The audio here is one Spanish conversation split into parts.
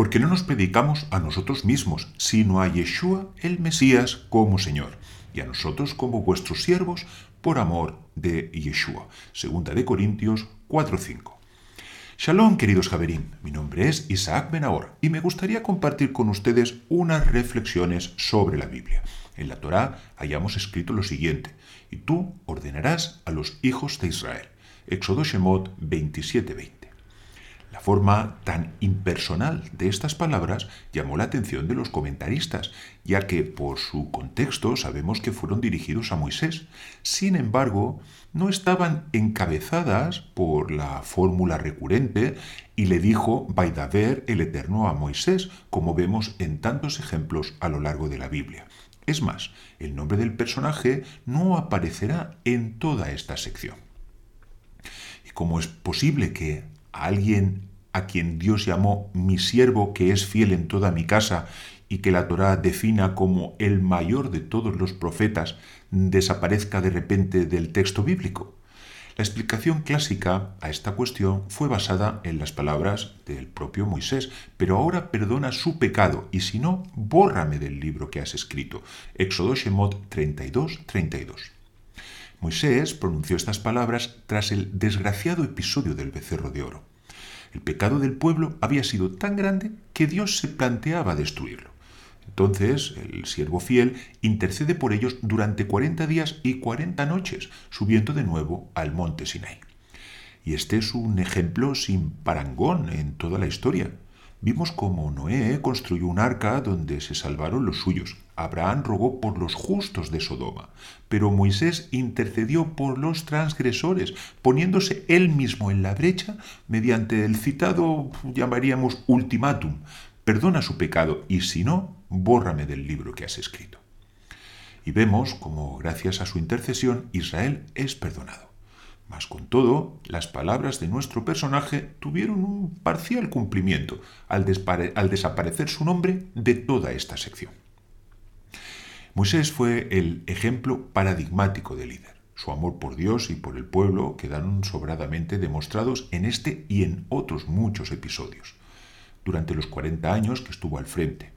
porque no nos predicamos a nosotros mismos, sino a Yeshua el Mesías como Señor, y a nosotros como vuestros siervos por amor de Yeshua. Segunda de Corintios 4:5. Shalom, queridos Javerín. Mi nombre es Isaac Benahor y me gustaría compartir con ustedes unas reflexiones sobre la Biblia. En la Torá hayamos escrito lo siguiente: Y tú ordenarás a los hijos de Israel. Éxodo Shemot 27:20. La forma tan impersonal de estas palabras llamó la atención de los comentaristas, ya que por su contexto sabemos que fueron dirigidos a Moisés. Sin embargo, no estaban encabezadas por la fórmula recurrente y le dijo Baidaver el Eterno a Moisés, como vemos en tantos ejemplos a lo largo de la Biblia. Es más, el nombre del personaje no aparecerá en toda esta sección. ¿Y cómo es posible que alguien a quien Dios llamó mi siervo que es fiel en toda mi casa y que la Torá defina como el mayor de todos los profetas, desaparezca de repente del texto bíblico? La explicación clásica a esta cuestión fue basada en las palabras del propio Moisés, pero ahora perdona su pecado y si no, bórrame del libro que has escrito. Éxodo Shemot 32, 32. Moisés pronunció estas palabras tras el desgraciado episodio del becerro de oro. El pecado del pueblo había sido tan grande que Dios se planteaba destruirlo. Entonces el siervo fiel intercede por ellos durante cuarenta días y cuarenta noches, subiendo de nuevo al monte Sinai. Y este es un ejemplo sin parangón en toda la historia. Vimos cómo Noé construyó un arca donde se salvaron los suyos. Abraham rogó por los justos de Sodoma, pero Moisés intercedió por los transgresores, poniéndose él mismo en la brecha mediante el citado, llamaríamos, ultimátum. Perdona su pecado y si no, bórrame del libro que has escrito. Y vemos cómo, gracias a su intercesión, Israel es perdonado. Mas con todo, las palabras de nuestro personaje tuvieron un parcial cumplimiento al, al, desaparecer su nombre de toda esta sección. Moisés fue el ejemplo paradigmático de líder. Su amor por Dios y por el pueblo quedaron sobradamente demostrados en este y en otros muchos episodios, durante los 40 años que estuvo al frente.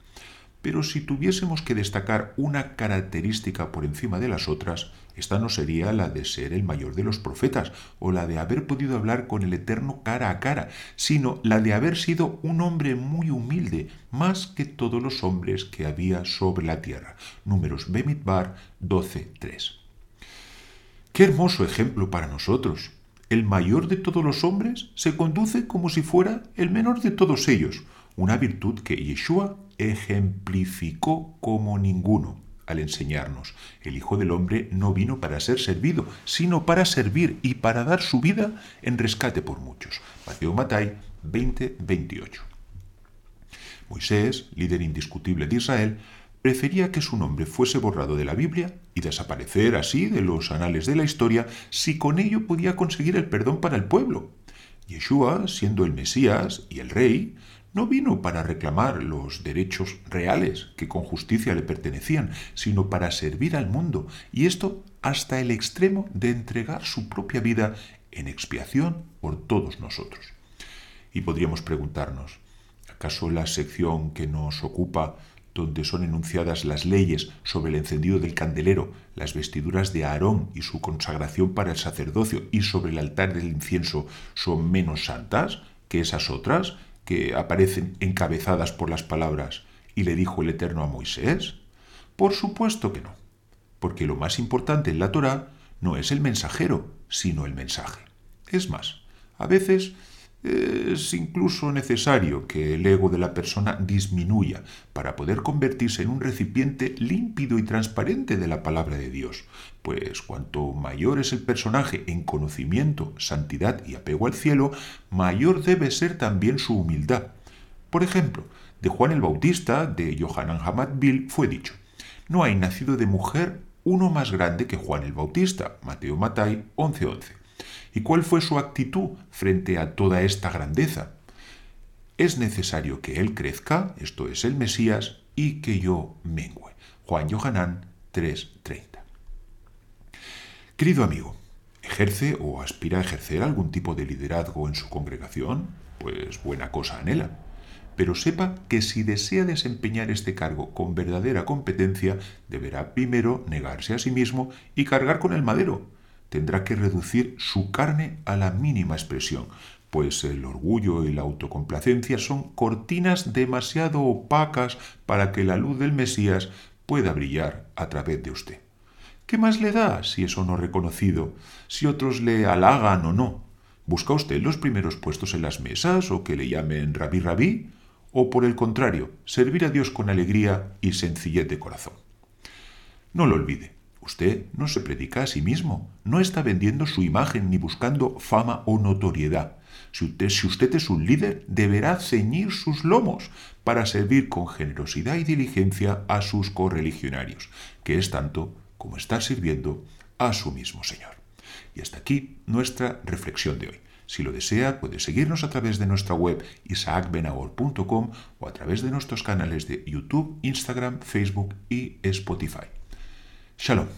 Pero si tuviésemos que destacar una característica por encima de las otras, esta no sería la de ser el mayor de los profetas o la de haber podido hablar con el Eterno cara a cara, sino la de haber sido un hombre muy humilde, más que todos los hombres que había sobre la tierra. Números Bemidbar 12.3. Qué hermoso ejemplo para nosotros. El mayor de todos los hombres se conduce como si fuera el menor de todos ellos, una virtud que Yeshua ejemplificó como ninguno al enseñarnos. El Hijo del Hombre no vino para ser servido, sino para servir y para dar su vida en rescate por muchos. Mateo Matai 20, 28. Moisés, líder indiscutible de Israel, prefería que su nombre fuese borrado de la Biblia y desaparecer así de los anales de la historia si con ello podía conseguir el perdón para el pueblo. Yeshua, siendo el Mesías y el Rey, no vino para reclamar los derechos reales que con justicia le pertenecían, sino para servir al mundo, y esto hasta el extremo de entregar su propia vida en expiación por todos nosotros. Y podríamos preguntarnos, ¿acaso la sección que nos ocupa, donde son enunciadas las leyes sobre el encendido del candelero, las vestiduras de Aarón y su consagración para el sacerdocio y sobre el altar del incienso, son menos santas que esas otras que aparecen encabezadas por las palabras y le dijo el Eterno a Moisés? Por supuesto que no, porque lo más importante en la Torá no es el mensajero, sino el mensaje. Es más, a veces es incluso necesario que el ego de la persona disminuya para poder convertirse en un recipiente límpido y transparente de la palabra de Dios, pues cuanto mayor es el personaje en conocimiento, santidad y apego al cielo, mayor debe ser también su humildad. Por ejemplo, de Juan el Bautista, de Johanan Hamadbil, fue dicho, no hay nacido de mujer uno más grande que Juan el Bautista, Mateo Matai 11:11. ¿Y cuál fue su actitud frente a toda esta grandeza? Es necesario que Él crezca, esto es el Mesías, y que yo mengüe. Juan Johanán 3:30. Querido amigo, ¿ejerce o aspira a ejercer algún tipo de liderazgo en su congregación? Pues buena cosa anhela. pero sepa que si desea desempeñar este cargo con verdadera competencia, deberá primero negarse a sí mismo y cargar con el madero. Tendrá que reducir su carne a la mínima expresión, pues el orgullo y la autocomplacencia son cortinas demasiado opacas para que la luz del Mesías pueda brillar a través de usted. ¿Qué más le da si es o no reconocido, si otros le halagan o no? ¿Busca usted los primeros puestos en las mesas o que le llamen rabí rabí? ¿O por el contrario, servir a Dios con alegría y sencillez de corazón? No lo olvide, usted no se predica a sí mismo, no está vendiendo su imagen ni buscando fama o notoriedad. Si usted, es un líder, deberá ceñir sus lomos para servir con generosidad y diligencia a sus correligionarios, que es tanto como estar sirviendo a su mismo Señor. Y hasta aquí nuestra reflexión de hoy. Si lo desea, puede seguirnos a través de nuestra web isaacbenahor.com o a través de nuestros canales de YouTube, Instagram, Facebook y Spotify. Shalom.